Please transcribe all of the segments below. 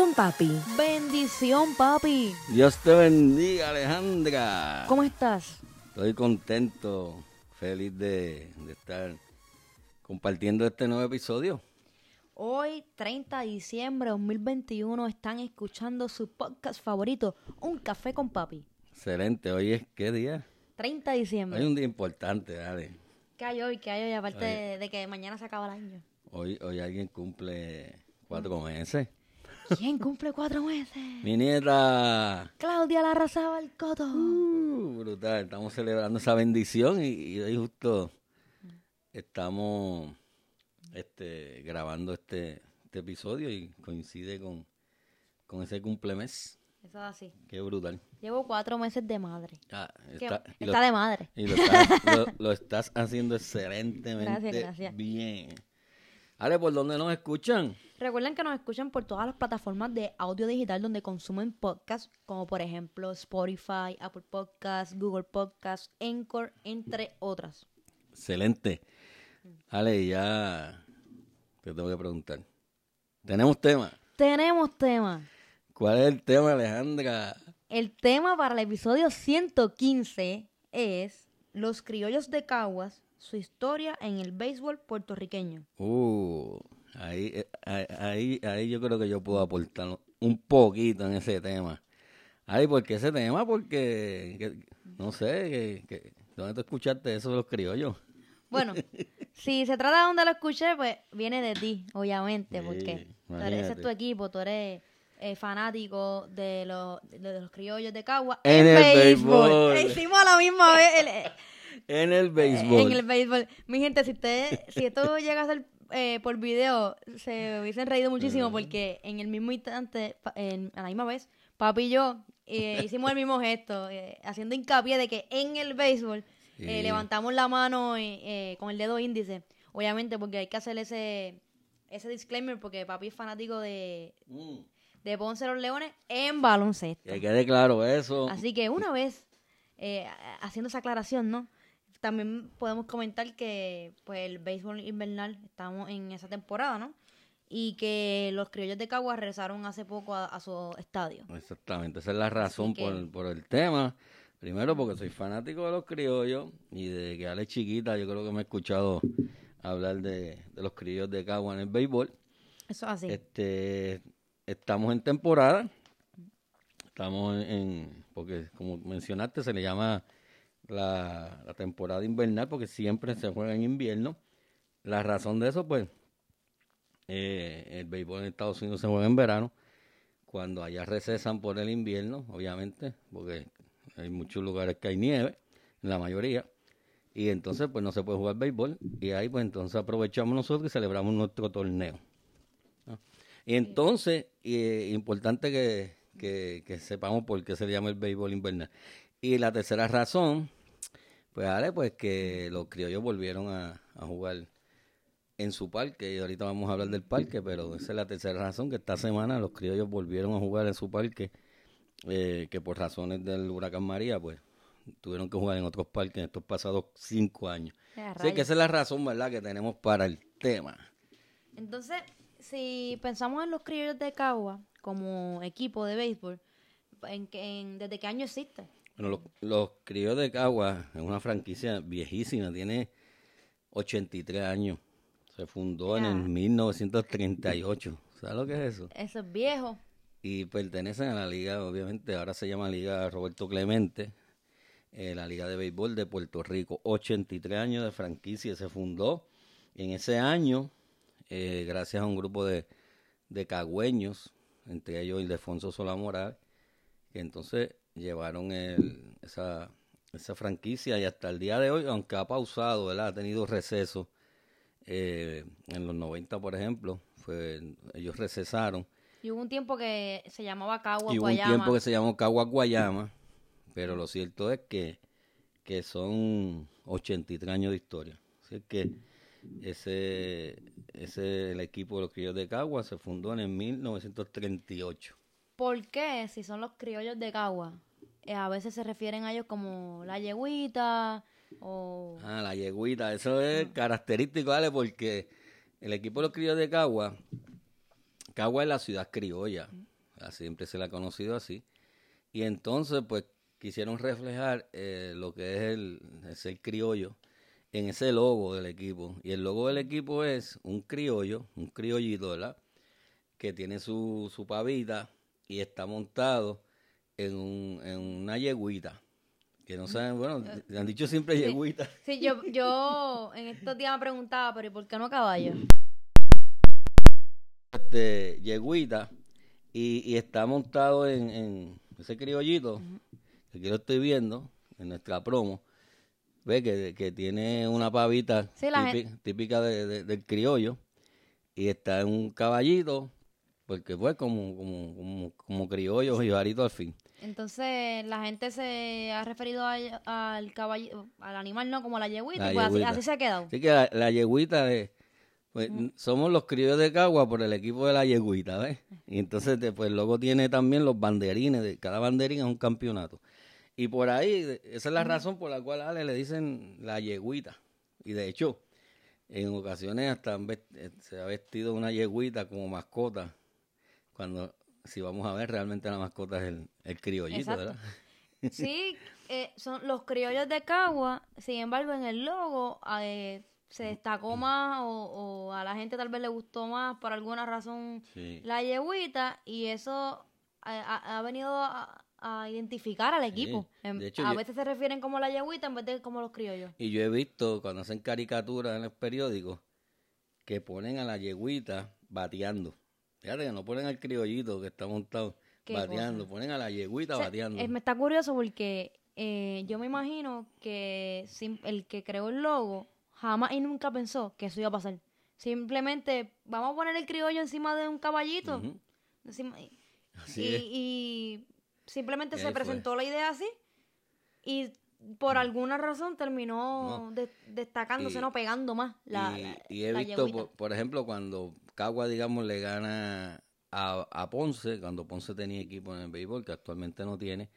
con Papi. Bendición, papi. Dios te bendiga, Alejandra. ¿Cómo estás? Estoy contento, feliz de, de estar compartiendo este nuevo episodio. Hoy, 30 de diciembre de 2021, están escuchando su podcast favorito, Un Café con Papi. Excelente. Hoy es, ¿qué día? 30 de diciembre. Hoy es un día importante, dale. ¿Qué hay hoy? ¿Qué hay hoy? Aparte de, de que mañana se acaba el año. Hoy, hoy alguien cumple cuatro meses. ¿Quién cumple cuatro meses? Mi nieta. Claudia la arrasaba el coto. Uh, brutal. Estamos celebrando esa bendición y, y hoy justo estamos este, grabando este, este episodio y coincide con, con ese cumplemes. Eso es así. Qué brutal. Llevo cuatro meses de madre. Ah, ¿Qué- está, está lo- de madre. Y lo estás, lo- lo estás haciendo excelentemente Gracias, gracias. bien. Ale, ¿por dónde nos escuchan? Recuerden que nos escuchan por todas las plataformas de audio digital donde consumen podcasts, como por ejemplo Spotify, Apple Podcasts, Google Podcasts, Anchor, entre otras. Excelente. Ale, ya te tengo que preguntar. ¿Tenemos tema? Tenemos tema. ¿Cuál es el tema, Alejandra? El tema para el episodio 115 es Los criollos de Caguas, su historia en el béisbol puertorriqueño. Uh, ahí, eh, ahí, ahí, ahí yo creo que yo puedo aportar un poquito en ese tema. Ay, ¿por qué ese tema? Porque, que- no sé, que, que- ¿dónde tú escuchaste eso de los criollos? Bueno, si se trata de donde lo escuché, pues viene de ti, obviamente, Sí, porque tú eres, ese es tu equipo, tú eres eh, fanático de los, de los criollos de Cagua En el béisbol. Hicimos a la misma vez el- eh, En el béisbol. en el béisbol. Mi gente, si usted, si esto llega a ser eh, por video, se hubiesen reído muchísimo porque en el mismo instante, en- a la misma vez, papi y yo eh, hicimos el mismo gesto, eh, haciendo hincapié de que en el béisbol eh, Sí. levantamos la mano eh, eh, con el dedo índice, obviamente porque hay que hacer ese, ese disclaimer porque papi es fanático de, Mm, de Ponce los Leones en baloncesto. que quede claro eso. Así que una vez eh, haciendo esa aclaración, ¿no? También podemos comentar que pues el béisbol invernal estamos en esa temporada, ¿no? Y que los criollos de Caguas regresaron hace poco a, a su estadio. Exactamente, esa es la razón que- por, por el tema. Primero porque soy fanático de los criollos y de que Ale chiquita yo creo que me he escuchado hablar de, de los criollos de Cagua en el béisbol. Eso es así. Este, estamos en temporada, estamos en, porque como mencionaste se le llama la, la temporada invernal porque siempre se juega en invierno. La razón de eso pues eh, el béisbol en Estados Unidos se juega en verano, cuando allá recesan por el invierno, obviamente, porque hay muchos lugares que hay nieve, la mayoría, y entonces pues no se puede jugar béisbol, y ahí pues entonces aprovechamos nosotros y celebramos nuestro torneo. ¿no? Y entonces, eh, importante que, que, que sepamos por qué se llama el béisbol invernal. Y la tercera razón, pues Ale, pues que los criollos volvieron a, a jugar en su parque, y ahorita vamos a hablar del parque, pero esa es la tercera razón, que esta semana los criollos volvieron a jugar en su parque, eh, que por razones del huracán María, pues tuvieron que jugar en otros parques en estos pasados cinco años. Eh, Así que esa es la razón, ¿verdad?, que tenemos para el tema. Entonces, si pensamos en los criollos de Cagua como equipo de béisbol, ¿en, en- ¿desde qué año existe? Bueno, los, los criollos de Cagua es una franquicia viejísima, tiene 83 años. Se fundó en el 1938. ¿Sabes lo que es eso? Eso es viejo. y pertenecen a la liga, obviamente, ahora se llama Liga Roberto Clemente, eh, la Liga de Béisbol de Puerto Rico. 83 años de franquicia, se fundó en ese año, eh, gracias a un grupo de, de cagüeños, entre ellos Ildefonso Solamoral, que entonces llevaron el- esa, esa franquicia y hasta el día de hoy, aunque ha pausado, ¿verdad? ha tenido receso, eh, en los 90, por ejemplo, fue, ellos recesaron Y hubo un tiempo que se llamaba Cagua Y hubo un Guayama. tiempo que se llamó Cagua Guayama, pero lo cierto es que, que son 83 años de historia. Así que ese, ese el equipo de los criollos de Cagua se fundó en el 1938. ¿Por qué? Si son los criollos de Cagua, eh, a veces se refieren a ellos como la yeguita o... Ah, la yeguita, eso es característico, ¿vale? Porque el equipo de los criollos de Cagua, Cagua es la ciudad criolla, siempre se la ha conocido así. Y entonces, pues, quisieron reflejar eh, lo que es el, el ser criollo en ese logo del equipo. Y el logo del equipo es un criollo, un criollito, ¿verdad? Que tiene su, su pavita y está montado en, un, en una yeguita. Que no saben, bueno, le han dicho siempre yeguita. Sí, yo, yo en estos días me preguntaba, pero ¿y por qué no caballo? este, yeguita y, y está montado en, en ese criollito que aquí lo estoy viendo en nuestra promo ve que, que tiene una pavita Sí, típica de- de- del criollo y está en un caballito porque pues como como como, como criollo jibarito al fin Entonces la gente se ha referido a- al caballo, al animal, ¿no? Como la yeguita, La y pues así, yeguita. así se ha quedado. así que la, la yeguita de pues, somos los criollos de Cagua por el equipo de la yeguita, ¿ves? Y entonces después luego tiene también los banderines, de cada banderín es un campeonato. Y por ahí, esa es la razón por la cual a Ale le dicen la yeguita. Y de hecho, en ocasiones hasta eh, se ha vestido una yeguita como mascota, cuando si vamos a ver realmente la mascota es el, el criollito, Exacto. ¿verdad? Sí, eh, son los criollos de Cagua, sin embargo en el logo eh, se destacó más o, o a la gente tal vez le gustó más por alguna razón Sí. la yeguita y eso ha, ha- ha venido a, a identificar al equipo. Em, de hecho, a yo- veces se refieren como la yeguita en vez de como los criollos. Y yo he visto cuando hacen caricaturas en los periódicos que ponen a la yeguita bateando. Fíjate que no ponen al criollito que está montado bateando, cosa. ponen a la yeguita O sea, bateando. eh, me está curioso porque eh, yo me imagino que el que creó el logo jamás y nunca pensó que eso iba a pasar. Simplemente vamos a poner el criollo encima de un caballito. Encima- y, simplemente se fue. presentó la idea así y por alguna razón terminó de- destacándose, Y- no pegando más la, y, la- y he la visto, yeguita. por, por ejemplo, cuando Cagua, digamos, le gana a, a Ponce, cuando Ponce tenía equipo en el béisbol, que actualmente no tiene,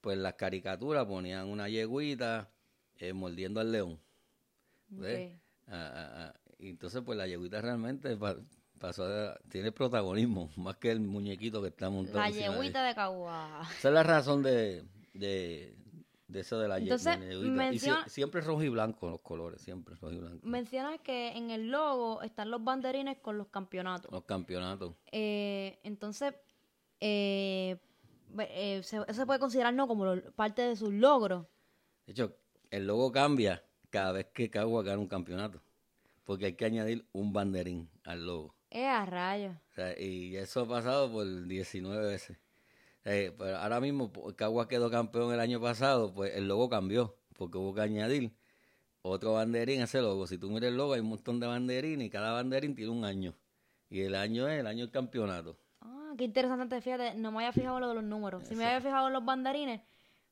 pues las caricaturas ponían una yeguita eh, mordiendo al león. Ah, ah, ah. Y entonces, pues la yeguita realmente pa- pasó a- tiene protagonismo, más que el muñequito que está montado. La encima de- yeguita de Cagua. Esa es la razón de, de, de eso de la Entonces. Y siempre rojo y blanco los colores, siempre rojo y blanco. Mencionas que en el logo están los banderines con los campeonatos. Los campeonatos. Eh, entonces, eh, eh, se- eso se puede considerar no como lo- parte de sus logros. De hecho, el logo cambia cada vez que Cagua gana un campeonato. Porque hay que añadir un banderín al logo. Eh, a rayos. O sea, y eso ha pasado por 19 veces. Eh, pero ahora mismo, po- Cagua quedó campeón el año pasado, pues el logo cambió. Porque hubo que añadir otro banderín a ese logo. Si tú miras el logo, hay un montón de banderines y cada banderín tiene un año. Y el año es el año del campeonato. Ah, qué interesante, fíjate, no me había fijado en lo de los números. Sí me había fijado en los banderines,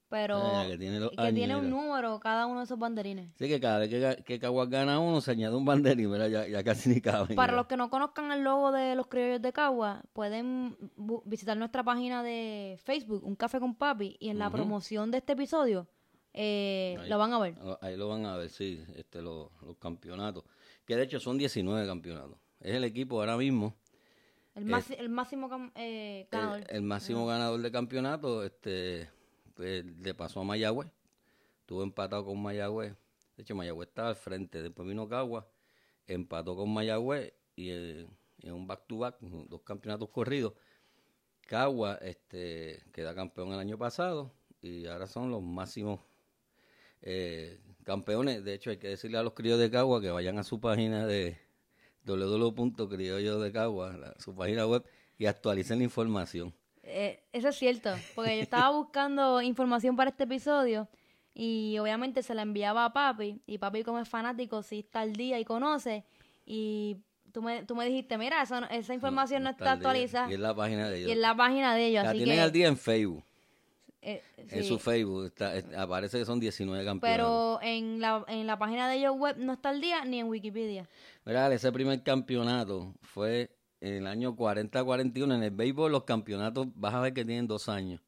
pero Ah, que tiene que un número cada uno de esos banderines. Así que cada vez que, que Caguas gana uno, se añade un banderín, ¿verdad? Ya, ya casi ni caben. Para ya. los que no conozcan el logo de los criollos de Cagua, pueden visitar nuestra página de Facebook, Un Café con Papi, y en la promoción de este episodio eh, Ahí. lo van a ver. Ah, Ahí lo van a ver, sí, este, los, los campeonatos. Que de hecho son 19 campeonatos. Es el equipo ahora mismo, El, máxi- el máximo eh, ganador. el, el máximo ganador de campeonato, este, pues, le pasó a Mayagüez. Estuvo empatado con Mayagüez. De hecho, Mayagüez estaba al frente. Después vino Cagua, empató con Mayagüez y eh, en un back-to-back, dos campeonatos corridos. Cagua este, queda campeón el año pasado y ahora son los máximos eh, campeones. De hecho, hay que decirle a los críos de Cagua que vayan a su página de www.criollo su página web, y actualicen la información. Eh, eso es cierto, porque yo estaba buscando información para este episodio y obviamente se la enviaba a papi y papi como es fanático sí está al día y conoce y tú me, tú me dijiste, mira, esa, no- esa información no, está actualizada. Y en la página de ellos. Y en la página de ellos, la así tienen que... al día en Facebook. eh, En su Facebook. está- es- aparece que son 19 campeones. Pero en la, en la página de ellos web no está al día ni en Wikipedia. Mira, ese primer campeonato fue el año 40-41. En el béisbol los campeonatos vas a ver que tienen dos años.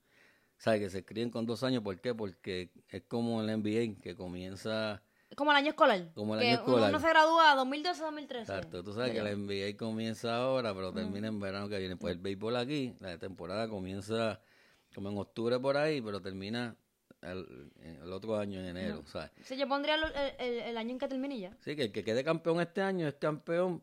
¿Sabes? Que se escriben con dos años. ¿Por qué? Porque es como el NBA, que comienza... Como el año escolar. Como el que año escolar. Uno, se gradúa 2012-2013. Exacto. Tú sabes que la NBA comienza ahora, pero termina en verano que viene. Pues el béisbol aquí, la temporada comienza como en octubre por ahí, pero termina el, el otro año en enero, ¿sabes? Sí, yo pondría el, el- el año en que termine ya. Sí, que el que quede campeón este año es campeón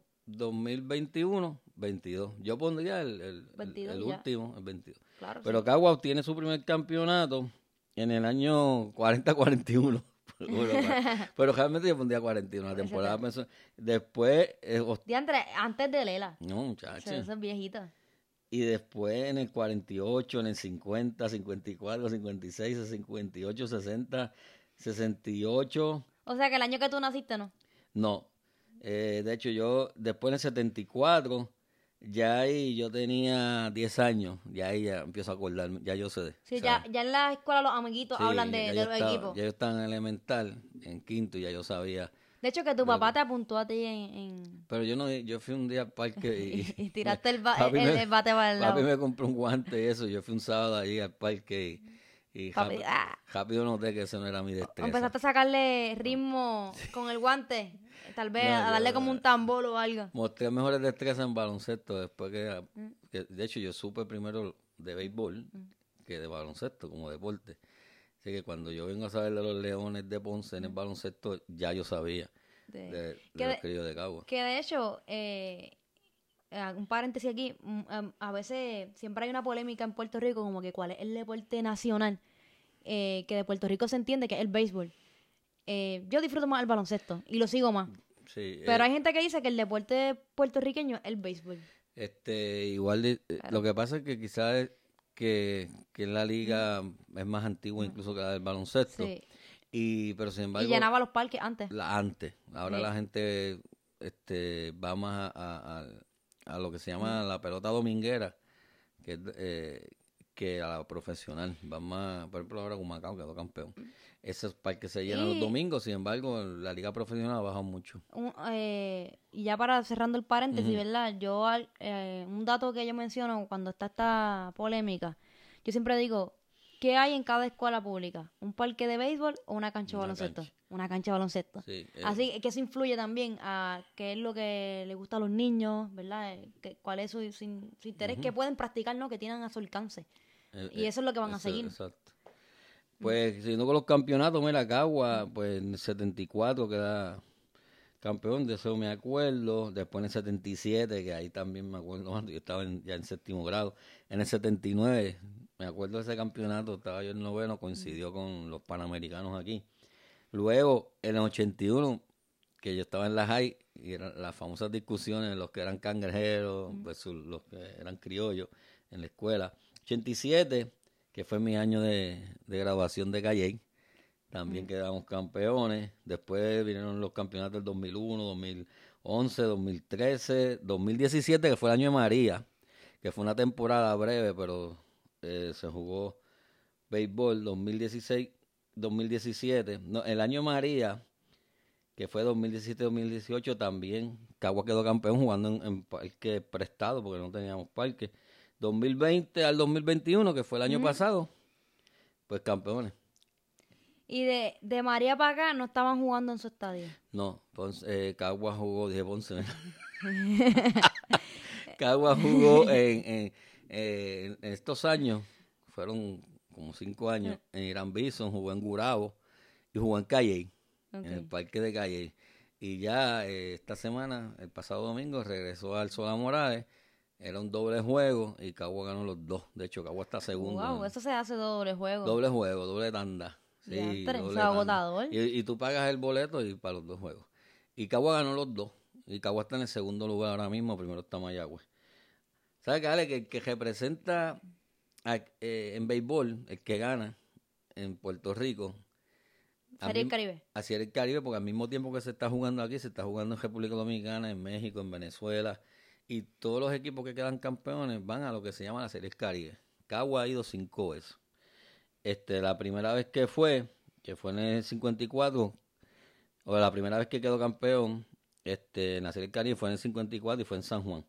2021-22. Yo pondría el, el- el- 22 el último, el 22. Claro. Pero Cagua obtiene su primer campeonato en el año 40-41. Bueno, pero realmente yo pondría 41 la temporada. pensó- Después, eh, Diantre, antes de Lela. no, muchachos. eso es viejito. Y después en el 48, en el 50, 54, 56, 58, 60, 68. O sea, que el año que tú naciste, ¿no? No. Eh, de hecho, yo después en el 74, ya ahí yo tenía 10 años. Ya ahí ya empiezo a acordarme. Ya yo sé. Sí, ya, ya en la escuela los amiguitos Sí, hablan de, de los estaba- equipos. Ya yo estaba en elemental, en quinto, y ya yo sabía. De hecho, que tu papá te apuntó a ti en... en- Pero yo no, yo fui un día al parque y, y tiraste el, ba- el, me- el bate para el lado. Papi me compró un guante y eso. Yo fui un sábado allí al parque y, y Papi, rápido, ah. rápido noté que eso no era mi destreza. Empezaste a sacarle ritmo con el guante. Tal vez No, a darle yo- como un tambor o algo. Mostré mejores destrezas en baloncesto después que, Mm. que- de hecho yo supe primero de béisbol que de baloncesto como deporte. Así que cuando yo vengo a saber de los Leones de Ponce en el baloncesto, ya yo sabía De- de, de Que los críos de Cagua. Que de hecho, eh, eh, un paréntesis aquí, mm, em, a veces siempre hay una polémica en Puerto Rico como que cuál es el deporte nacional, eh, que de Puerto Rico se entiende que es el béisbol. Eh, yo disfruto más el baloncesto y lo sigo más. Sí, Pero eh, hay gente que dice que el deporte puertorriqueño es el béisbol. este, igual de- eh, lo que pasa es que quizás es que, que la liga es más antigua incluso que la del baloncesto. Sí. Y, pero sin embargo, Y llenaba los parques antes. la antes. Ahora Sí. la gente este, va más a, a- lo que se llama la pelota dominguera que, eh, que a la profesional. Va más, por ejemplo, ahora Humacao quedó campeón. Esos parques se llenan los Y- domingos, sin embargo, la liga profesional ha bajado mucho. Un- eh, y ya para cerrando el paréntesis, ¿verdad? Yo, eh, un dato que yo menciono cuando está esta polémica, yo siempre digo, ¿qué hay en cada escuela pública? ¿Un parque de béisbol o una cancha de baloncesto? cancha. Una cancha de baloncesto. Sí, eh, Así que eso influye también a qué es lo que le gusta a los niños, ¿verdad? Eh, que- cuál es su, su- su interés, que pueden practicar, ¿no? Que tienen a su alcance. Eh, y eso es lo que van a seguir. Exacto. Pues, siguiendo con los campeonatos, mira, Cagua, pues en el 74 queda campeón, de eso me acuerdo. Después en el 77, que ahí también me acuerdo, cuando yo estaba en- ya en séptimo grado. En el 79, me acuerdo de ese campeonato, estaba yo en noveno, coincidió con los panamericanos aquí. Luego, en el 81, que yo estaba en la high, y eran las famosas discusiones los que eran cangrejeros versus los que eran criollos en la escuela. 87, que fue mi año de, de graduación de Calle, también quedamos campeones. Después vinieron los campeonatos del 2001, 2011, 2013, 2017, que fue el año de María, que fue una temporada breve, pero eh, se jugó béisbol 2016, 2017. No, el año de María, que fue 2017-2018, también Cagua quedó campeón jugando en, en parque prestado, porque no teníamos parque. 2020 al 2021, que fue el año pasado, pues campeones. Y de, de María para acá no estaban jugando en su estadio. No, Ponce, eh, Cagua jugó, dije Ponce. Cagua jugó en, en, en estos años, fueron como cinco años, en Irán Bison, jugó en Gurabo y jugó en Calle, en el parque de Calle. Y ya eh, esta semana, el pasado domingo, regresó al Sola Morales. Era un doble juego y Cagua ganó los dos. De hecho, Cagua está segundo. Wow, eso se hace doble juego. Doble juego, doble tanda. Sí, doble eso es agotador. Y, y tú pagas el boleto y para los dos juegos. Y Cagua ganó los dos. Y Cagua está en el segundo lugar ahora mismo. Primero está Mayagüez. ¿Sabes qué, Ale? Que el que representa a- eh, en béisbol, el que gana en Puerto Rico, del mismo- Caribe. Así era el Caribe, porque al mismo tiempo que se está jugando aquí, se está jugando en República Dominicana, en México, en Venezuela. Y todos los equipos que quedan campeones van a lo que se llama la Serie Caribe. Cagua ha ido cinco veces. Este, la primera vez que fue, que fue en el 54, o la primera vez que quedó campeón este, en la Serie Caribe fue en el 54 y fue en San Juan.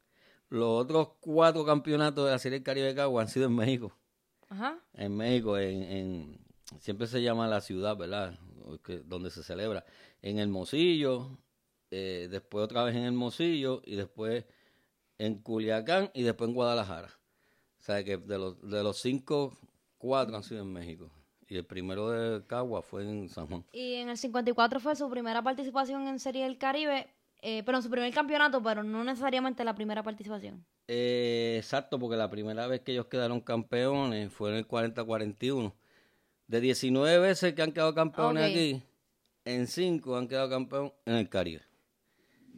Los otros cuatro campeonatos de la Serie Caribe de Cagua han sido en México Ajá. en México, en, en- siempre se llama la ciudad, ¿verdad? Que- donde se celebra. En Hermosillo, eh, después otra vez en Hermosillo y después en Culiacán y después en Guadalajara. O sea que de los, de los cinco, cuatro han sido en México. Y el primero de Cagua fue en San Juan. Y en el 54 fue su primera participación en Serie del Caribe, eh, pero en su primer campeonato, pero no necesariamente la primera participación. Eh, exacto, porque la primera vez que ellos quedaron campeones fue en el 40-41. De 19 veces que han quedado campeones aquí, en 5 han quedado campeones en el Caribe.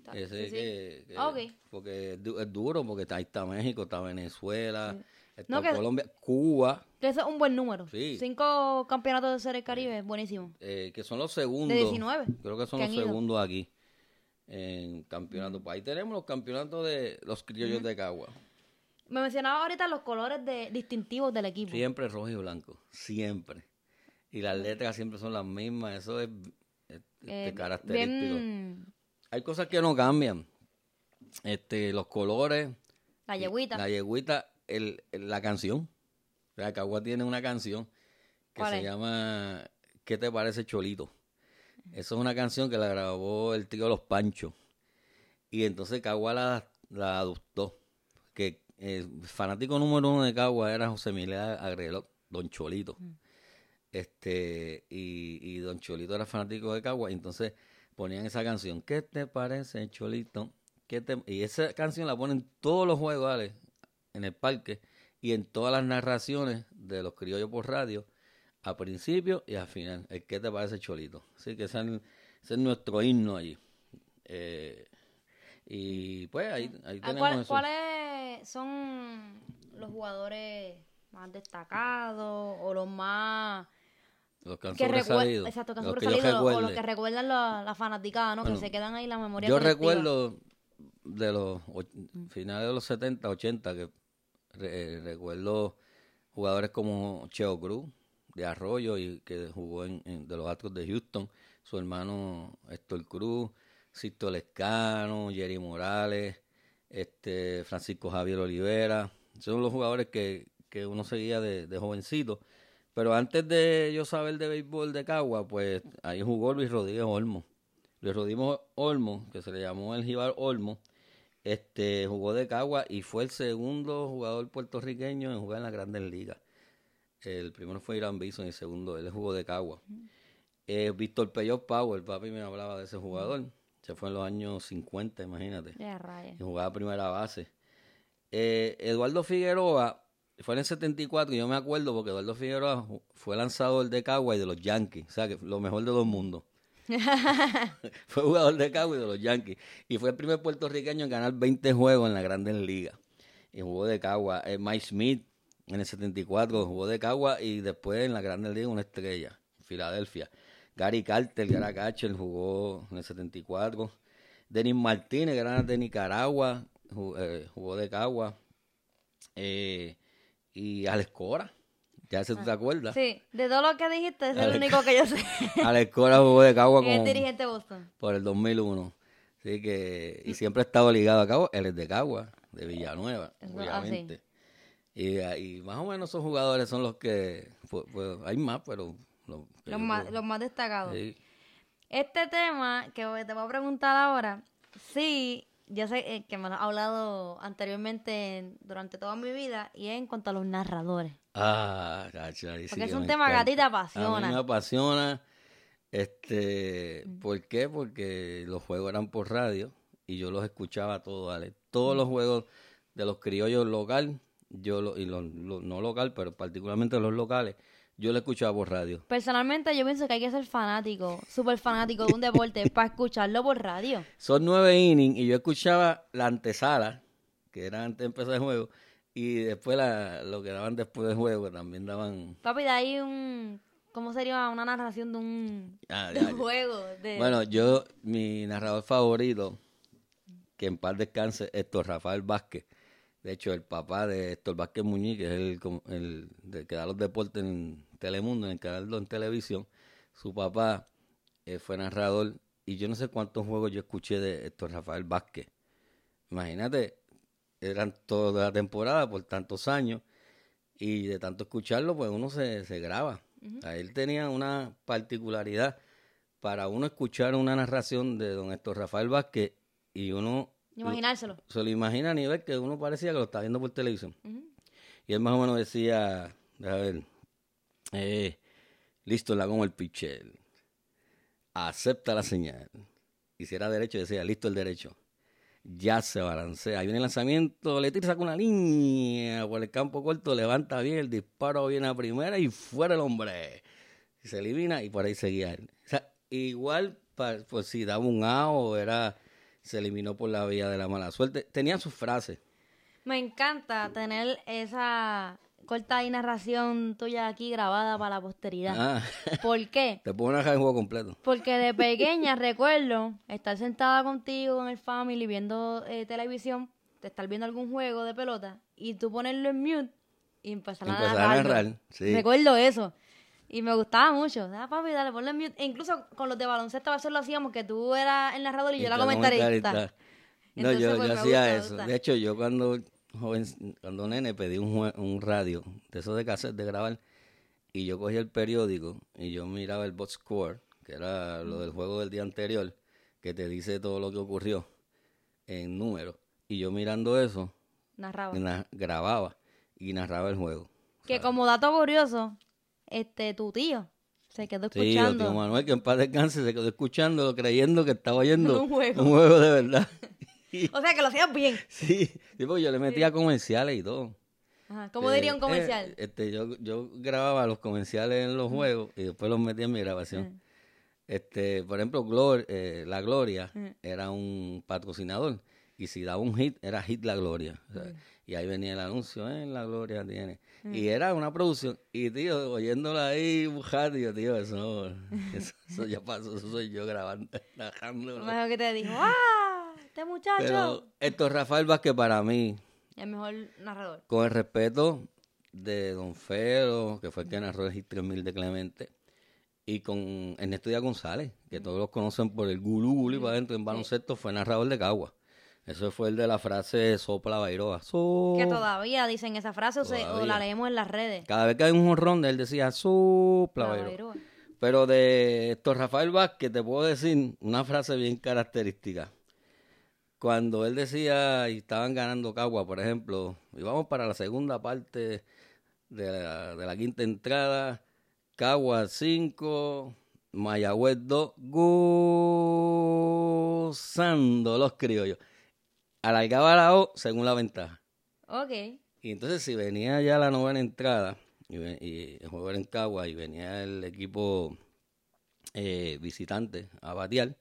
Está- Ese sí, que- que- Ah. Porque es, du- es duro, porque está, ahí está México, está Venezuela, está No, que- Colombia, Cuba, Que eso es un buen número. Sí. Cinco campeonatos de Serie Caribe, buenísimo. eh, que son los segundos. 19 Creo que son que los ido. segundos aquí en campeonato. Pues ahí tenemos los campeonatos de los criollos de Cagua. Me mencionaba ahorita los colores de, distintivos del equipo. Siempre rojo y blanco, siempre. Y las letras siempre son las mismas, eso es, es- Eh, este, característico. bien Hay cosas que no cambian. Este, los colores, la yegüita. la yegüita, el, el- la canción. La Cagua tiene una canción que ¿Cuál se es? llama ¿Qué te parece Cholito? Eso es una canción que la grabó el tío Los Panchos. Y entonces Cagua la, la adoptó. Que el fanático número uno de Cagua era José Miguel Agrelot, Don Cholito. Este, y, y Don Cholito era fanático de Cagua, y entonces ponían esa canción, ¿qué te parece, Cholito? ¿Qué te-?" Y esa canción la ponen todos los juegos, ¿vale? en el parque, y en todas las narraciones de los criollos por radio, a principio y al final, el ¿qué te parece, Cholito? Así que ese es, ese es nuestro himno allí. Eh, y pues ahí, ahí Ah, tenemos ¿cuál-. ¿Cuáles son los jugadores más destacados o los más Los que han que sobresalido, exacto, que han sobresalido, o los que recuerdan la, la fanaticada, ¿no? Bueno, que se quedan ahí en la memoria Yo colectiva. recuerdo de los och- finales de los 70, 80, que re- recuerdo jugadores como Cheo Cruz de Arroyo y que jugó en, en- de los Astros de Houston, su hermano Héctor Cruz, Sisto Lescano, Jerry Morales, este Francisco Javier Olivera, son los jugadores que, que uno seguía de, de jovencito. Pero antes de yo saber de béisbol de Cagua, pues ahí jugó Luis Rodríguez Olmo. Luis Rodríguez Olmo, que se le llamó el Jibar Olmo, este, jugó de Cagua y fue el segundo jugador puertorriqueño en jugar en las grandes ligas. El primero fue Irán Bison y el segundo, él jugó de Cagua. Eh, Víctor Peyot Power, papi me hablaba de ese jugador. Se fue en los años 50, imagínate. Rayos. Y jugaba primera base. Eh, Eduardo Figueroa fue en el 74, y yo me acuerdo porque Eduardo Figueroa fue lanzador de Cagua y de los Yankees. O sea, que lo mejor de dos mundos. fue jugador de Cagua y de los Yankees. Y fue el primer puertorriqueño en ganar 20 juegos en la Grandes Ligas. Y jugó de Cagua. Eh, Mike Smith en el 74 jugó de Cagua y después en la Grandes Ligas una estrella, Filadelfia. Gary Carter, que era catcher, jugó en el 74. Denis Martínez, que era de Nicaragua, eh, jugó de Cagua. Eh, y Alex Cora, ya se te acuerdas. Sí, de todo lo que dijiste, ese es el único que yo sé. Alex Cora jugó de Cagua es con, dirigente de Boston. por el 2001. Así que, y siempre ha estado ligado a Cagua. Él es de Cagua, de Villanueva, Eso, obviamente. Y, y más o menos esos jugadores son los que, pues, pues, hay más, pero... Los, más, los más destacados. sí. Este tema que te voy a preguntar ahora, sí, yo sé eh, que me lo has hablado anteriormente en- durante toda mi vida y es en cuanto a los narradores. Ah, sí Porque es un tema que a ti te encanta. apasiona. A mí me apasiona. Este, ¿por qué? Porque los juegos eran por radio y yo los escuchaba todos, ¿vale? Todos los juegos de los criollos local, yo lo, y los, los no local, pero particularmente los locales, yo los escuchaba por radio. Personalmente yo pienso que hay que ser fanático, súper fanático de un deporte para escucharlo por radio. Son nueve innings y yo escuchaba la antesala, que era antes de empezar el juego, y después la, lo que daban después del juego, también daban Papi, de ahí un ¿Cómo sería una narración de un, Ah, de un juego? De... Bueno, yo, mi narrador favorito, que en paz descanse, Héctor Rafael Vázquez. De hecho, el papá de Héctor Vázquez Muñiz, que es el, el de que da los deportes en Telemundo, en el canal 2 en televisión, su papá eh, fue narrador y yo no sé cuántos juegos yo escuché de Héctor Rafael Vázquez. Imagínate, eran toda la temporada por tantos años y de tanto escucharlo, pues uno se, se graba. A él tenía una particularidad para uno escuchar una narración de don Héctor Rafael Vázquez y uno Imaginárselo. se lo imagina a nivel que uno parecía que lo estaba viendo por televisión. Y él más o menos decía, a ver, eh, listo la como el pitcher, acepta la señal. Y si era derecho, decía, listo el derecho. Ya se balancea. Viene el lanzamiento, le tira, saca una línea por el campo corto, levanta bien, el disparo viene a primera y fuera el hombre. Se elimina y por ahí seguía. O sea, igual, pues si daba un A o era, se eliminó por la vía de la mala suerte. Tenía sus frases. Me encanta tener esa corta y narración tuya aquí grabada para la posteridad. Ah, ¿Por qué? te puedo narrar el juego completo. Porque de pequeña recuerdo estar sentada contigo con el family viendo eh, televisión, de estar viendo algún juego de pelota y tú ponerlo en mute y empezar a Empezar a narrar, sí. Recuerdo eso. Y me gustaba mucho. Ah, papi, dale, ponlo en mute. E incluso con los de baloncesto a veces lo hacíamos, que tú eras el narrador y, yo la comentarista. No, Entonces, yo, pues, yo hacía gusta, eso. De hecho, yo cuando joven, cuando nene pedí un, un radio de esos de cassette de grabar y yo cogía el periódico y yo miraba el box score, que era lo del juego del día anterior, que te dice todo lo que ocurrió en números. Y yo mirando eso, Narraba. na- grababa y narraba el juego. Que como dato curioso, este, tu tío se quedó Sí, escuchando. tío Manuel, que en paz descanse, se quedó escuchándolo, creyendo que estaba oyendo Un juego. un juego de verdad. O sea, que lo hacías bien. Sí, sí, porque yo le metía comerciales y todo. Ajá. ¿Cómo Eh, diría un eh, comercial? este, yo, yo grababa los comerciales en los juegos y después los metía en mi grabación. Este, por ejemplo, Glor- eh, La Gloria era un patrocinador y si daba un hit, era hit La Gloria. O sea, Y ahí venía el anuncio, eh, La Gloria tiene. Y era una producción. Y tío, oyéndola ahí, bujando, yo, tío, eso, eso, eso ya pasó, eso soy yo grabando, mejor que te dijo, ¡ah! Este muchacho. Pero esto Rafael Vázquez para mí, El mejor narrador. con el respeto de Don Fero, que fue el que narró el Hit 3000 de Clemente, y con Ernesto Díaz González, que todos los conocen por el gulú gulú y para adentro en baloncesto, fue narrador de Cagua. Eso fue el de la frase sopla Bairoa. So- Que todavía dicen esa frase o, se- o la leemos en las redes. Cada vez que hay un jorrón, él decía sopla La Bairoa. Bairoa. Pero de esto Rafael Vázquez te puedo decir una frase bien característica. Cuando él decía y estaban ganando Cagua, por ejemplo, y vamos para la segunda parte de la, de la quinta entrada, Cagua 5, Mayagüez 2, gozando los criollos. Alargaba la O según la ventaja. Ok. Y entonces si venía ya la novena entrada, y, y el juego era en Cagua, y venía el equipo eh, visitante a batear,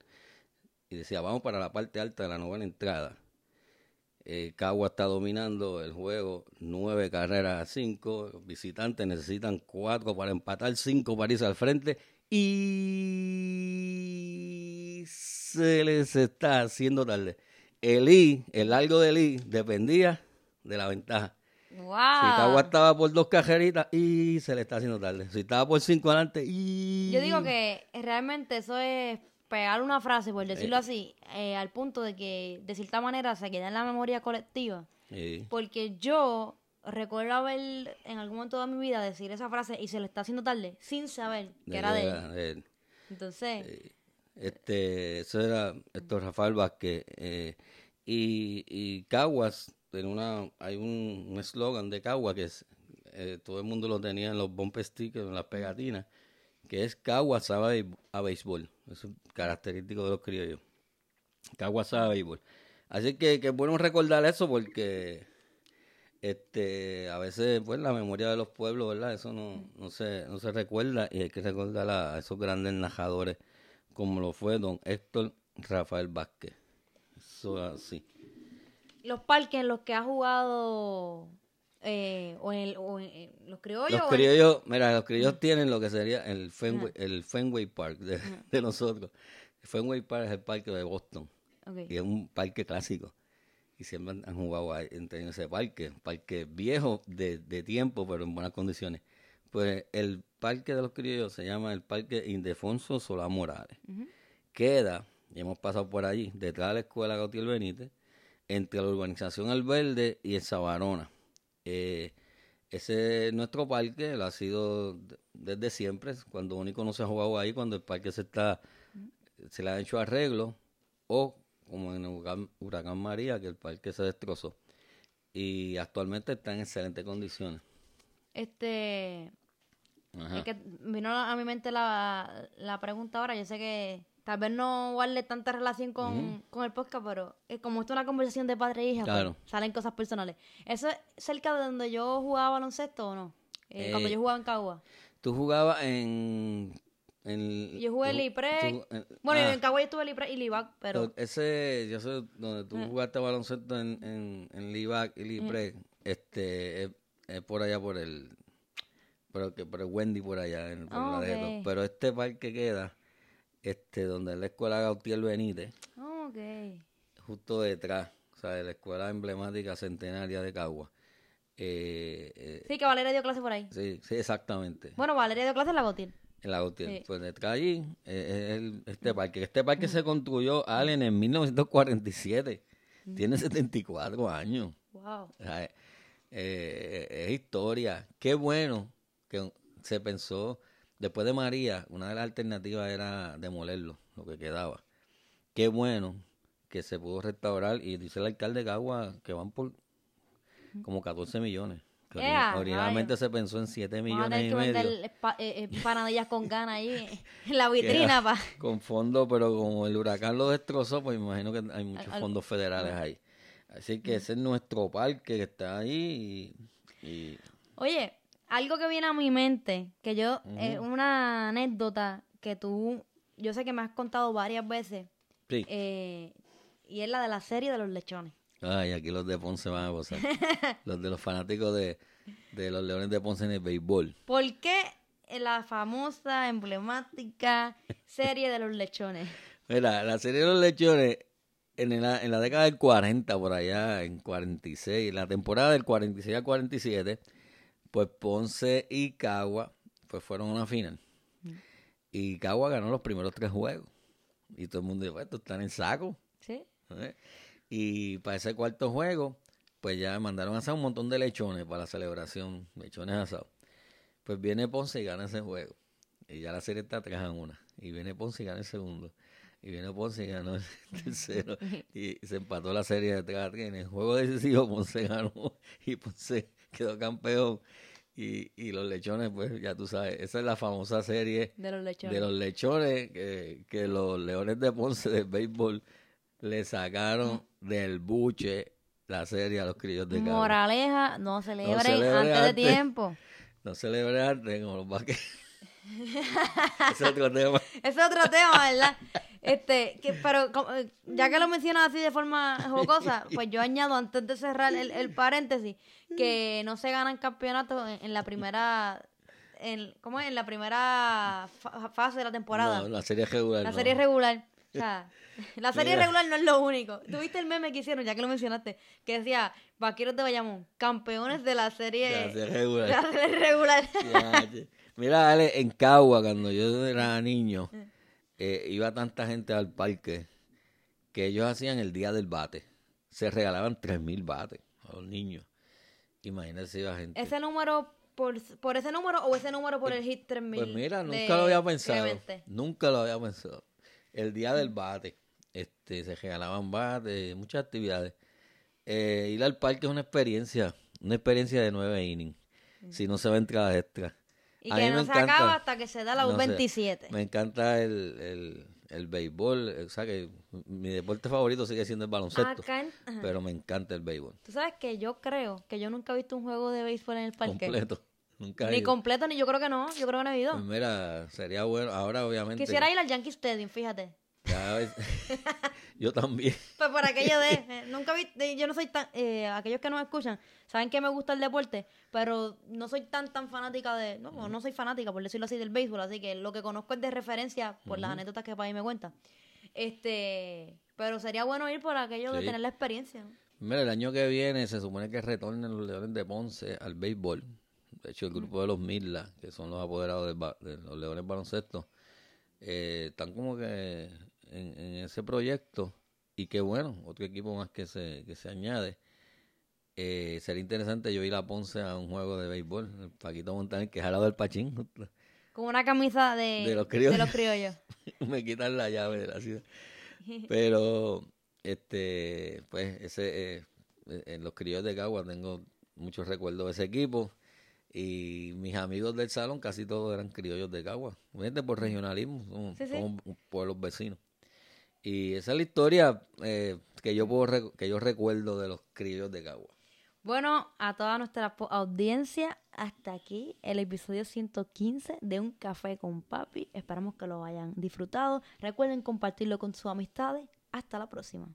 y decía, vamos para la parte alta de la novena entrada. Eh, Cagua está dominando el juego, nueve carreras a cinco, los visitantes necesitan cuatro para empatar, cinco para irse al frente, y se les está haciendo tarde. El I, el largo del I, dependía de la ventaja. ¡Wow! Si Cagua estaba por dos cajeritas y se le está haciendo tarde. Si estaba por cinco adelante y... Yo digo que realmente eso es pegar una frase, por decirlo Eh. así, eh, al punto de que de cierta manera se queda en la memoria colectiva. Porque yo recuerdo haber en algún momento de mi vida decir esa frase y se le está haciendo tarde sin saber que era de él. de él. Entonces, Este, eso era Héctor Rafael Vázquez. eh, y, y Caguas, en una, hay un un eslogan de Caguas que es, todo el mundo lo tenía en los bumper stickers, en las pegatinas, que es Caguas sabe a béisbol. Eso es característico de los criollos. Caguas sabe a béisbol. Así que, que es bueno recordar eso porque este a veces pues la memoria de los pueblos verdad eso no, no se no se recuerda y hay que recordar a esos grandes narradores como lo fue don Héctor Rafael Vázquez eso es así los parques en los que ha jugado eh, o en, el- o en- en los criollos. Los criollos, mira, los criollos tienen lo que sería el Fenway, el Fenway Park de, de nosotros. El Fenway Park es el parque de Boston y es un parque clásico. Y siempre han, han jugado ahí, en, ese parque, un parque viejo de, de tiempo, pero en buenas condiciones. Pues el parque de los criollos se llama el Parque Indefonso Solá Morales. Queda, y hemos pasado por allí, detrás de la escuela Gautier Benítez, entre la urbanización El Verde y el Sabarona. Eh, ese es nuestro parque, lo ha sido de- desde siempre, cuando único no se ha jugado ahí, cuando el parque se está, se le ha hecho arreglo, o como en el huracán, huracán María, que el parque se destrozó. Y actualmente está en excelentes condiciones. Este. Ajá. Es que vino a mi mente la, la pregunta ahora. Yo sé que tal vez no guarde tanta relación con, con el podcast, pero es como esto es una conversación de padre e hija, pues, salen cosas personales. ¿Eso es cerca de donde yo jugaba baloncesto o no? Eh, cuando Eh, yo jugaba en Cagua. Tú jugabas en... en Yo jugué tú- en- Bueno, ah, en Cagua yo estuve Liprec y Libac, pero... Pero ese, yo sé, donde tú jugaste baloncesto en, en, en Libac y Libre, este, es, es por allá por el, el, por el Wendy por allá, en, por Ah, la de ok. Edo. Pero este parque queda, este, donde es la escuela Gautier Benítez, Oh, ok. justo detrás, o sea, de la escuela emblemática centenaria de Cagua. Eh, eh, Sí, que Valeria dio clase por ahí. sí, sí, exactamente. Bueno, Valeria dio clase en la Gotil. En la Gautier. Sí. Pues detrás allí eh, es el- este parque. Este parque se construyó, Allen, en 1947. Tiene 74 años. Wow. O sea, es historia. Qué bueno que se pensó, después de María, una de las alternativas era demolerlo, lo que quedaba. Qué bueno que se pudo restaurar y dice el alcalde de Cagua que van por como 14 millones. Que ¡Ea, originalmente se pensó en 7 Vamos a millones y medio. eh, eh, con ganas ahí en la vitrina, pa. con fondos, pero como el huracán lo destrozó, pues imagino que hay muchos al- fondos federales ahí. Así que ese es nuestro parque que está ahí y, y- Oye, algo que viene a mi mente, que yo, es una anécdota que tú, yo sé que me has contado varias veces, sí. eh, y es la de la serie de los lechones. Ay, aquí los de Ponce van a gozar. los de los fanáticos de, de los Leones de Ponce en el béisbol. ¿Por qué la famosa, emblemática serie de los lechones? Mira, la serie de los lechones en la, en la década del 40, por allá, en 46, la temporada del 46 al 47, pues Ponce y Cagua pues fueron a una final. Y Cagua ganó los primeros tres juegos. Y todo el mundo dijo, esto está en saco. ¿Sí? ¿eh? Y para ese cuarto juego, pues ya mandaron a hacer un montón de lechones para la celebración, lechones asados. Pues viene Ponce y gana ese juego. Y ya la serie está 3 a 1. Y viene Ponce y gana el segundo. Y viene Ponce y ganó el tercero. Y se empató la serie de 3 a 3. En el juego decisivo Ponce ganó y Ponce quedó campeón. Y, y los lechones, pues ya tú sabes, esa es la famosa serie De los lechones. de los lechones que, que los leones de Ponce del béisbol le sacaron del buche la serie a los crillos de Cagua. Moraleja, no celebren celebre antes de antes. tiempo. No celebre arte como los vaqueros. Es otro tema. Es otro tema, ¿verdad? Este, que, pero como, ya que lo mencionas así de forma jocosa, pues yo añado antes de cerrar el, el paréntesis que no se ganan campeonatos en, en la primera, en, ¿cómo es? En la primera fa- fase de la temporada. No, la serie regular. la no. serie regular. O sea, la serie Mira. regular no es lo único. ¿Tuviste el meme que hicieron, ya que lo mencionaste? Que decía, Vaqueros de Bayamón, campeones de la serie, La serie regular. la serie regular. Mira, Ale, en Cagua, cuando yo era niño, eh, iba tanta gente al parque que ellos hacían el día del bate. Se regalaban 3.000 bates a los niños. Imagínense iba gente. ¿Ese número por, por ese número o ese número por el hit 3000? Pues mira, nunca lo había pensado. Clemente? Nunca lo había pensado. El día del bate, este, se regalaban bates, muchas actividades. Eh, ir al parque es una experiencia, una experiencia de nueve innings. Si no se va entradas extra. Y A que mí no me se encanta- acaba hasta que se da la no sé, U27. me encanta el, el, el béisbol. O sea que mi deporte favorito sigue siendo el baloncesto. Acá en- ajá. Pero me encanta el béisbol. Tú sabes que yo creo que yo nunca he visto un juego de béisbol en el parque. Completo. Nunca Ni completo, ni yo creo que no. Yo creo que no he ido. Pues mira, sería bueno. Ahora obviamente. Quisiera ir al Yankee Stadium, fíjate. Cada vez- yo también. Pues por aquello de, eh, nunca vi, de- yo no soy tan, eh, aquellos que nos escuchan, saben que me gusta el deporte, pero no soy tan, tan fanática de, no, no soy fanática, por decirlo así, del béisbol, así que lo que conozco es de referencia por las anécdotas que Papi me cuenta. Este, pero sería bueno ir por aquello de tener la experiencia. ¿no? Mira, el año que viene se supone que retornen los Leones de Ponce al béisbol. De hecho, el grupo de los Mirla, que son los apoderados ba- de, los Leones Baloncesto, eh, están como que en, en ese proyecto. Y qué bueno, otro equipo más que se, que se añade. Eh, sería interesante yo ir a Ponce a un juego de béisbol. El Paquito Montaner, que es al lado del Pachín. Con una camisa de, De los criollos. de los criollos. me quitan la llave de la ciudad. Pero, este, pues, ese, eh, en los criollos de Cagua tengo muchos recuerdos de ese equipo. Y mis amigos del salón casi todos eran criollos de Cagua. Fíjate por regionalismo, somos, Sí, sí. somos pueblos vecinos. Y esa es la historia eh, que yo puedo que yo recuerdo de los criollos de Cagua. Bueno, a toda nuestra audiencia, hasta aquí el episodio 115 de Un Café con Papi. Esperamos que lo hayan disfrutado. Recuerden compartirlo con sus amistades. Hasta la próxima.